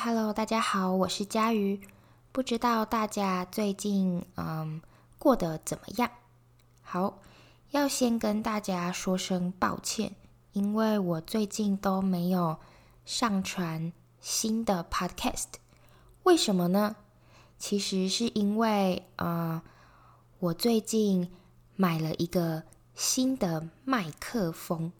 Hello，大家好，我是佳瑜。不知道大家最近嗯过得怎么样？好，要先跟大家说声抱歉，因为我最近都没有上传新的 Podcast。为什么呢？其实是因为呃，我最近买了一个新的麦克风，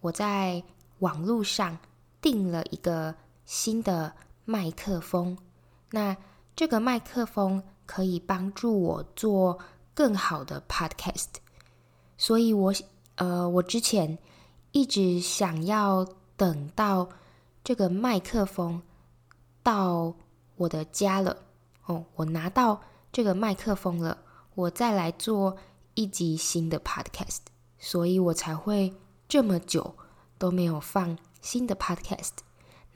我在网络上订了一个。新的麦克风，那这个麦克风可以帮助我做更好的 podcast，所以我呃，我之前一直想要等到这个麦克风到我的家了，哦，我拿到这个麦克风了，我再来做一集新的 podcast，所以我才会这么久都没有放新的 podcast。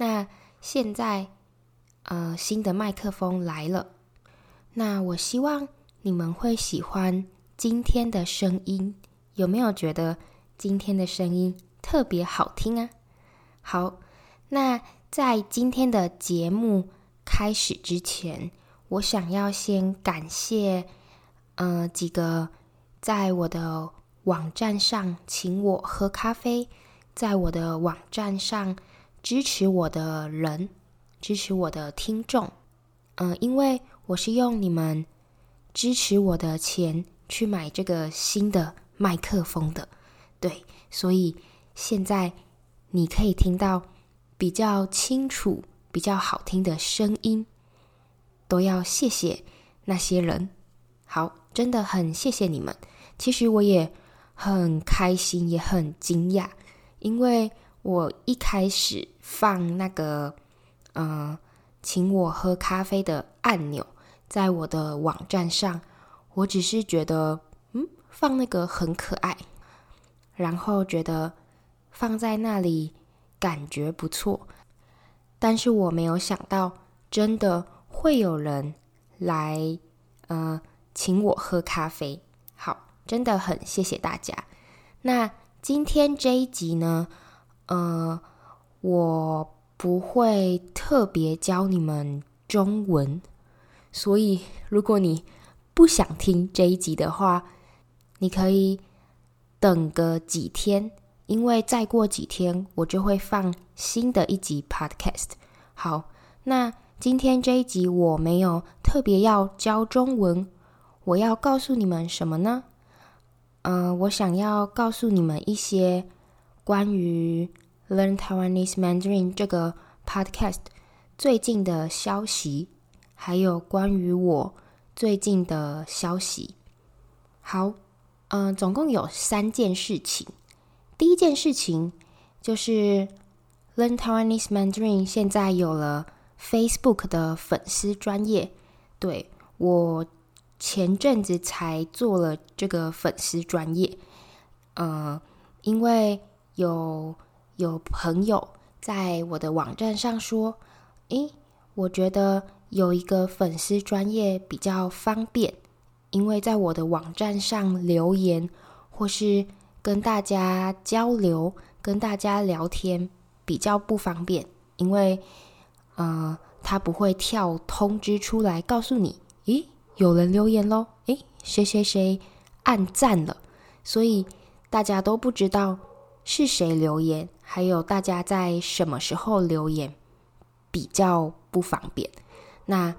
那现在，呃，新的麦克风来了。那我希望你们会喜欢今天的声音。有没有觉得今天的声音特别好听啊？好，那在今天的节目开始之前，我想要先感谢，呃，几个在我的网站上请我喝咖啡，在我的网站上。支持我的人，支持我的听众，嗯、因为我是用你们支持我的钱去买这个新的麦克风的，对，所以现在你可以听到比较清楚、比较好听的声音，都要谢谢那些人。好，真的很谢谢你们。其实我也很开心，也很惊讶，因为。我一开始放那个，呃，请我喝咖啡的按钮，在我的网站上，我只是觉得，嗯，放那个很可爱，然后觉得放在那里感觉不错，但是我没有想到，真的会有人来，呃，请我喝咖啡。好，真的很谢谢大家。那今天这一集呢？呃，我不会特别教你们中文，所以如果你不想听这一集的话，你可以等个几天，因为再过几天我就会放新的一集 Podcast。好，那今天这一集我没有特别要教中文，我要告诉你们什么呢？呃，我想要告诉你们一些。关于 Learn Taiwanese Mandarin 这个 podcast 最近的消息，还有关于我最近的消息。好，嗯、总共有三件事情。第一件事情就是 Learn Taiwanese Mandarin 现在有了 Facebook 的粉丝专业。对，我前阵子才做了这个粉丝专业，呃，因为。有有朋友在我的网站上说：“诶，我觉得有一个粉丝专业比较方便，因为在我的网站上留言或是跟大家交流、跟大家聊天比较不方便，因为呃，他不会跳通知出来告诉你，诶，有人留言咯，诶，谁谁谁按赞了，所以大家都不知道。”是谁留言？还有大家在什么时候留言比较不方便？那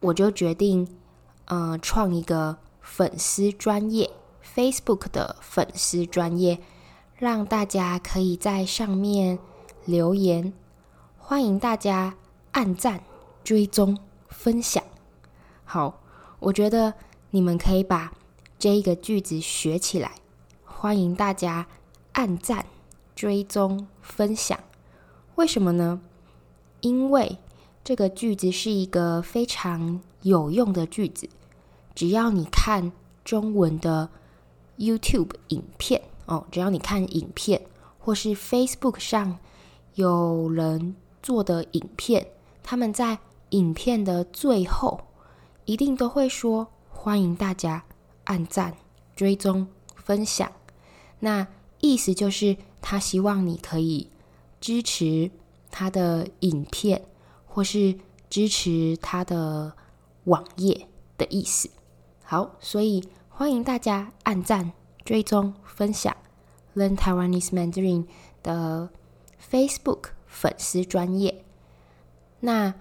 我就决定，呃，创一个粉丝专业，Facebook 的粉丝专业，让大家可以在上面留言，欢迎大家按赞、追踪、分享。好，我觉得你们可以把这一个句子学起来，欢迎大家。按赞、追踪、分享，为什么呢？因为这个句子是一个非常有用的句子。只要你看中文的 YouTube 影片哦，只要你看影片，或是 Facebook 上有人做的影片，他们在影片的最后一定都会说：“欢迎大家按赞、追踪、分享。”那意思就是，他希望你可以支持他的影片，或是支持他的网页的意思。好，所以欢迎大家按赞、追踪、分享 Learn Taiwanese Mandarin 的 Facebook 粉丝专业。那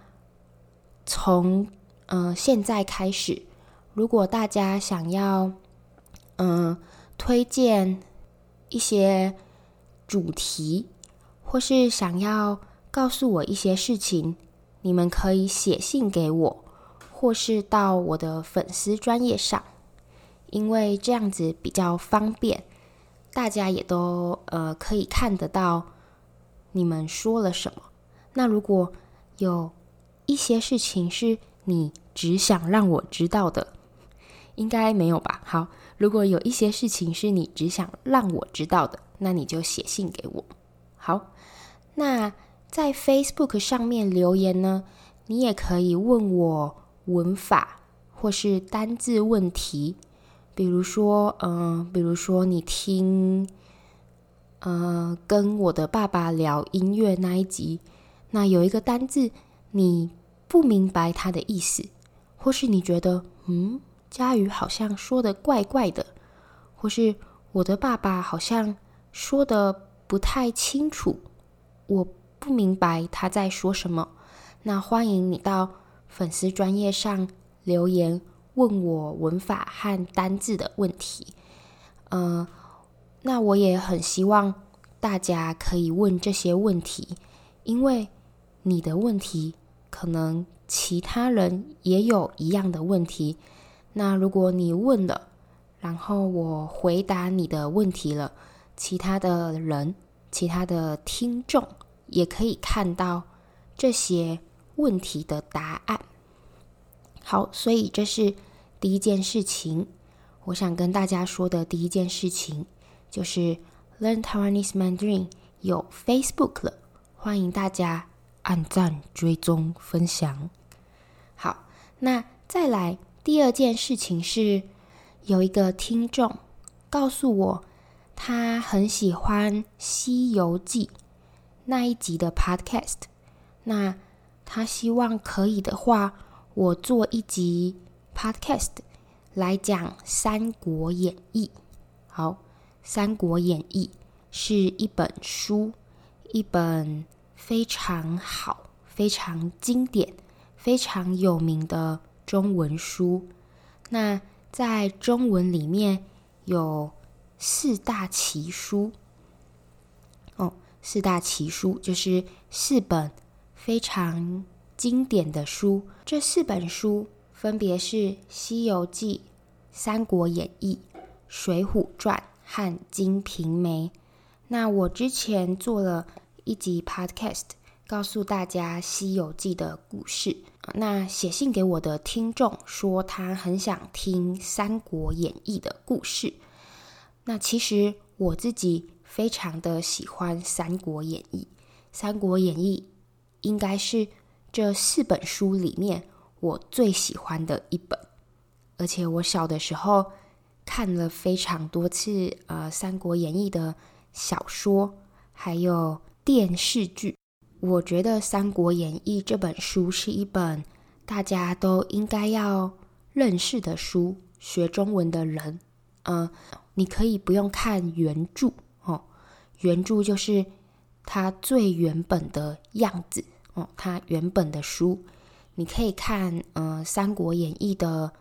从呃现在开始，如果大家想要嗯、呃、推荐一些主题，或是想要告诉我一些事情，你们可以写信给我，或是到我的粉丝专页上，因为这样子比较方便，大家也都呃可以看得到你们说了什么。那如果有一些事情是你只想让我知道的，应该没有吧？好，如果有一些事情是你只想让我知道的，那你就写信给我。好，那在 Facebook 上面留言呢，你也可以问我文法或是单字问题，比如说，嗯、比如说你听，呃，跟我的爸爸聊音乐那一集，那有一个单字你不明白它的意思，或是你觉得，嗯，佳瑜好像说的怪怪的，或是我的爸爸好像说的。不太清楚，我不明白他在说什么。那欢迎你到粉丝专页上留言问我文法和单字的问题。呃，那我也很希望大家可以问这些问题，因为你的问题可能其他人也有一样的问题。那如果你问了，然后我回答你的问题了，其他的人。其他的听众也可以看到这些问题的答案。好，所以这是第一件事情，我想跟大家说的第一件事情就是 Learn Taiwanese Mandarin 有 Facebook 了，欢迎大家按赞、追踪、分享。好，那再来第二件事情是，有一个听众告诉我。他很喜欢《西游记》那一集的 Podcast，那他希望可以的话，我做一集 Podcast 来讲《三国演义》。好，《三国演义》是一本书，一本非常好、非常经典、非常有名的中文书。那在中文里面有。四大奇书哦，四大奇书就是四本非常经典的书。这四本书分别是《西游记》《三国演义》《水浒传》和《金瓶梅》。那我之前做了一集 Podcast，告诉大家《西游记》的故事。那写信给我的听众说，他很想听《三国演义》的故事。那其实我自己非常的喜欢《三国演义》，《三国演义》应该是这四本书里面我最喜欢的一本，而且我小的时候看了非常多次呃《三国演义》的小说，还有电视剧。我觉得《三国演义》这本书是一本大家都应该要认识的书，学中文的人，嗯、你可以不用看原著哦，原著就是它最原本的样子哦，它原本的书，你可以看呃《三国演义》的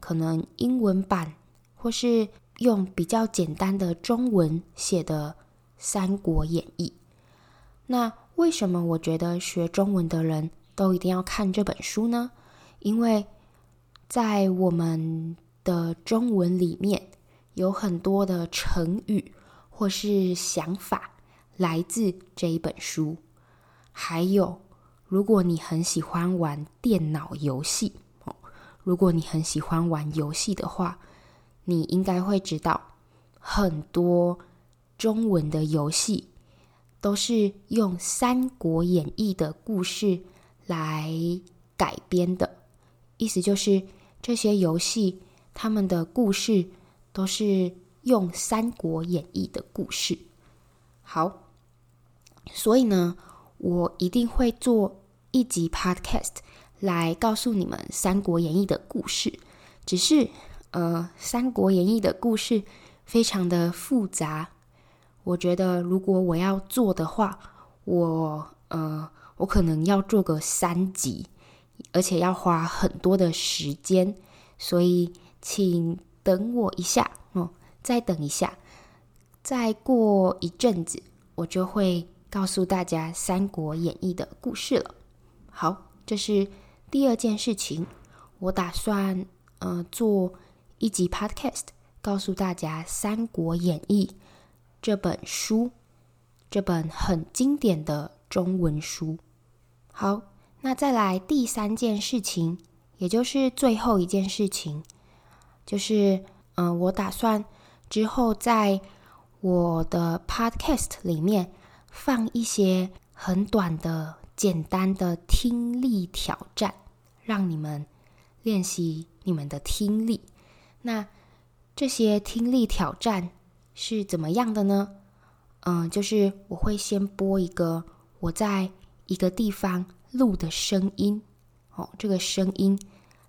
可能英文版，或是用比较简单的中文写的《三国演义》。那为什么我觉得学中文的人都一定要看这本书呢？因为在我们的中文里面。有很多的成语或是想法来自这一本书，还有，如果你很喜欢玩电脑游戏哦，如果你很喜欢玩游戏的话，你应该会知道，很多中文的游戏都是用《三国演义》的故事来改编的，意思就是这些游戏他们的故事。都是用《三国演义》的故事。好，所以呢，我一定会做一集 Podcast 来告诉你们《三国演义》的故事。只是，呃，《三国演义》的故事非常的复杂。我觉得，如果我要做的话，我呃，我可能要做个三集，而且要花很多的时间。所以，请等我一下哦，再等一下，再过一阵子，我就会。告诉大家《三国演义》的故事了。好，这是第二件事情。我打算呃做一集 Podcast，告诉大家《三国演义》这本书，这本很经典的中文书。好，那再来第三件事情，也就是最后一件事情，就是嗯、我打算之后在我的 Podcast 里面。放一些很短的、简单的听力挑战，让你们练习你们的听力。那这些听力挑战是怎么样的呢？嗯，就是我会先播一个我在一个地方录的声音。哦，这个声音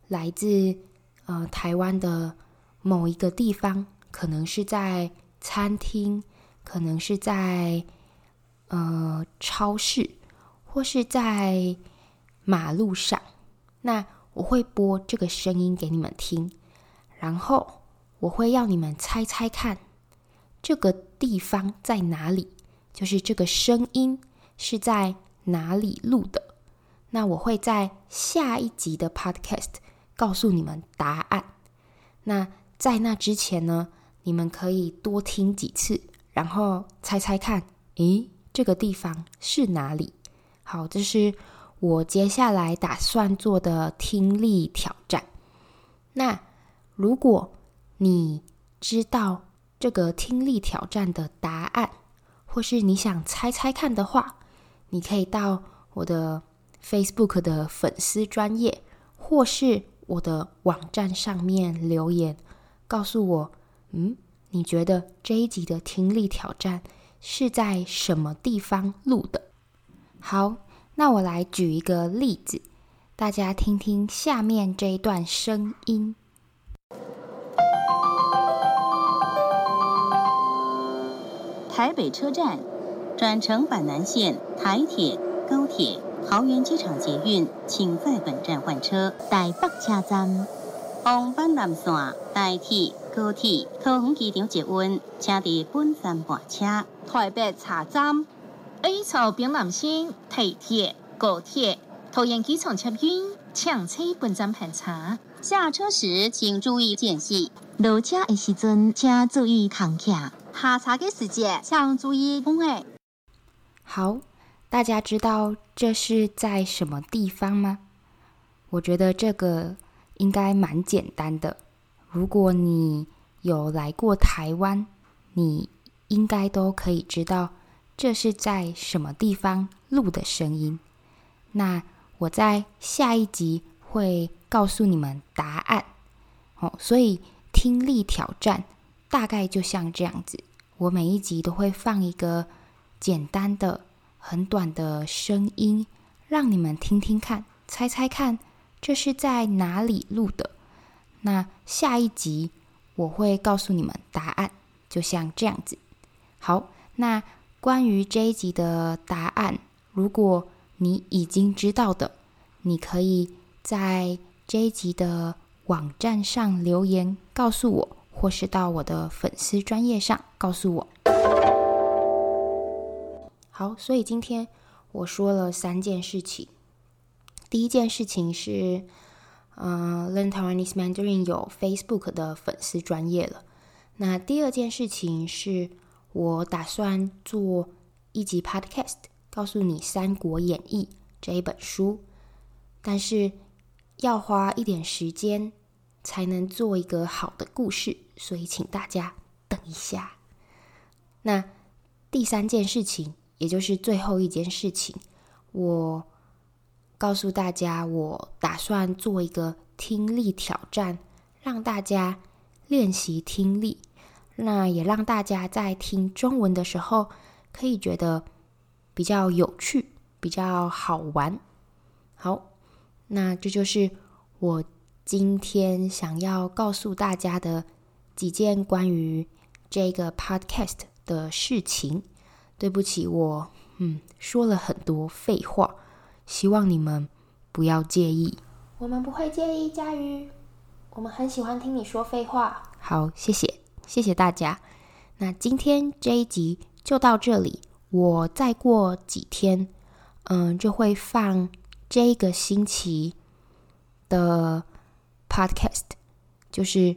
来自呃台湾的某一个地方，可能是在餐厅，可能是在。呃，超市或是在马路上，那我会播这个声音给你们听，然后我会要你们猜猜看这个地方在哪里，就是这个声音是在哪里录的。那我会在下一集的 Podcast 告诉你们答案。那在那之前呢，你们可以多听几次，然后猜猜看，诶。这个地方是哪里？好，这是我接下来打算做的听力挑战。那如果你知道这个听力挑战的答案，或是你想猜猜看的话，你可以到我的 Facebook 的粉丝专页，或是我的网站上面留言，告诉我，嗯，你觉得这一集的听力挑战是在什么地方录的？好，那我来举一个例子，大家听听下面这一段声音。台北车站，转乘板南线、台铁、高铁、桃园机场捷运，请在本站换车。台北车站，往板南线、台铁、高铁、桃园机场捷运，请伫本站换车。台北车站，A 槽兵南线、台铁、高铁、桃园机场捷运，请车本站盘查。下车时请注意间隙。落车的时阵请注意扛卡。下车的时间请注意风诶。好，大家知道这是在什么地方吗？我觉得这个应该蛮简单的。如果你有来过台湾，你。应该都可以知道这是在什么地方录的声音。那我在下一集会告诉你们答案。哦，所以听力挑战大概就像这样子。我每一集都会放一个简单的、很短的声音，让你们听听看，猜猜看这是在哪里录的。那下一集我会告诉你们答案，就像这样子。好，那关于这一集的答案，如果你已经知道的，你可以在这一集的网站上留言告诉我，或是到我的粉丝专页上告诉我。好，所以今天我说了三件事情。第一件事情是，嗯、呃，Learn Taiwanese Mandarin 有 Facebook 的粉丝专业了。那第二件事情是。我打算做一集 Podcast，告诉你《三国演义》这一本书，但是要花一点时间才能做一个好的故事，所以请大家等一下。那第三件事情，也就是最后一件事情，我告诉大家，我打算做一个听力挑战，让大家练习听力。那也让大家在听中文的时候，可以觉得比较有趣，比较好玩。好，那这就是我今天想要告诉大家的几件关于这个 podcast 的事情。对不起，我嗯说了很多废话，希望你们不要介意。我们不会介意，佳瑜，我们很喜欢听你说废话。好，谢谢，谢谢大家。那今天这一集就到这里，我再过几天，嗯，就会放这个星期的 podcast，就是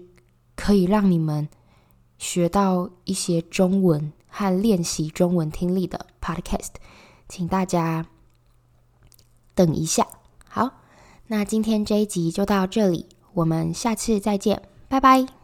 可以让你们学到一些中文。和练习中文听力的 Podcast，请大家等一下。好，那今天这一集就到这里，我们下次再见，拜拜。